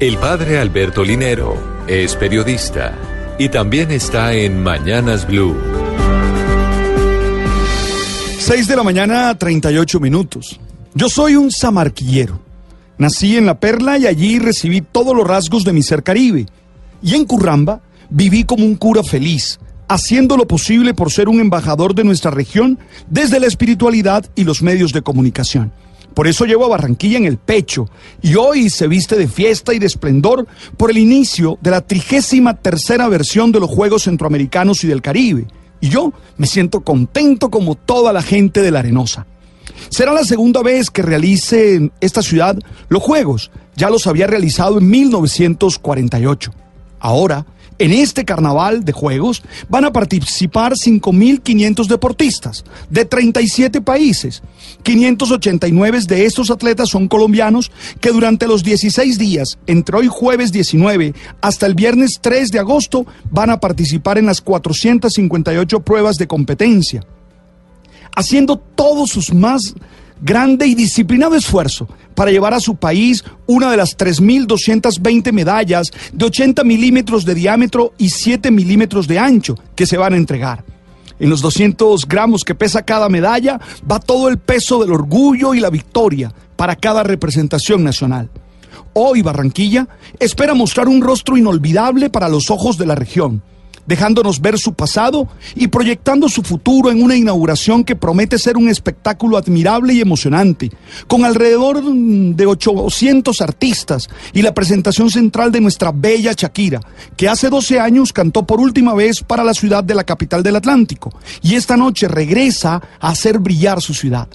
El padre Alberto Linero es periodista y también está en Mañanas Blue. 6 de la mañana, 38 minutos. Yo soy un samarquillero. Nací en La Perla y allí recibí todos los rasgos de mi ser caribe. Y en Curramba viví como un cura feliz, haciendo lo posible por ser un embajador de nuestra región desde la espiritualidad y los medios de comunicación. Por eso llevo a Barranquilla en el pecho y hoy se viste de fiesta y de esplendor por el inicio de la trigésima tercera versión de los Juegos Centroamericanos y del Caribe. Y yo me siento contento como toda la gente de la Arenosa. Será la segunda vez que realice en esta ciudad los Juegos. Ya los había realizado en 1948. Ahora, en este carnaval de juegos van a participar 5.500 deportistas de 37 países. 589 de estos atletas son colombianos que durante los 16 días, entre hoy jueves 19 hasta el viernes 3 de agosto, van a participar en las 458 pruebas de competencia, haciendo todos sus más grande y disciplinado esfuerzo para llevar a su país una de las 3.220 medallas de 80 milímetros de diámetro y 7 milímetros de ancho que se van a entregar. En los 200 gramos que pesa cada medalla va todo el peso del orgullo y la victoria para cada representación nacional. Hoy Barranquilla espera mostrar un rostro inolvidable para los ojos de la región dejándonos ver su pasado y proyectando su futuro en una inauguración que promete ser un espectáculo admirable y emocionante, con alrededor de 800 artistas y la presentación central de nuestra bella Shakira, que hace 12 años cantó por última vez para la ciudad de la capital del Atlántico y esta noche regresa a hacer brillar su ciudad.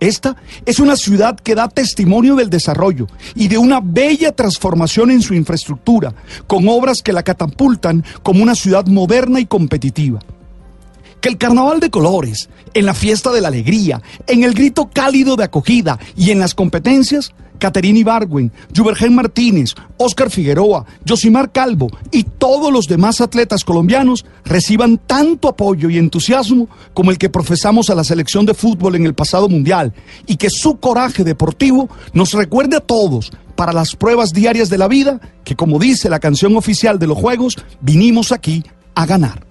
Esta es una ciudad que da testimonio del desarrollo y de una bella transformación en su infraestructura, con obras que la catapultan como una ciudad moderna y competitiva. Que el carnaval de colores, en la fiesta de la alegría, en el grito cálido de acogida y en las competencias Caterina Ibargüen, Jubergen Martínez, Oscar Figueroa, Josimar Calvo y todos los demás atletas colombianos reciban tanto apoyo y entusiasmo como el que profesamos a la selección de fútbol en el pasado mundial y que su coraje deportivo nos recuerde a todos para las pruebas diarias de la vida que como dice la canción oficial de los Juegos, vinimos aquí a ganar.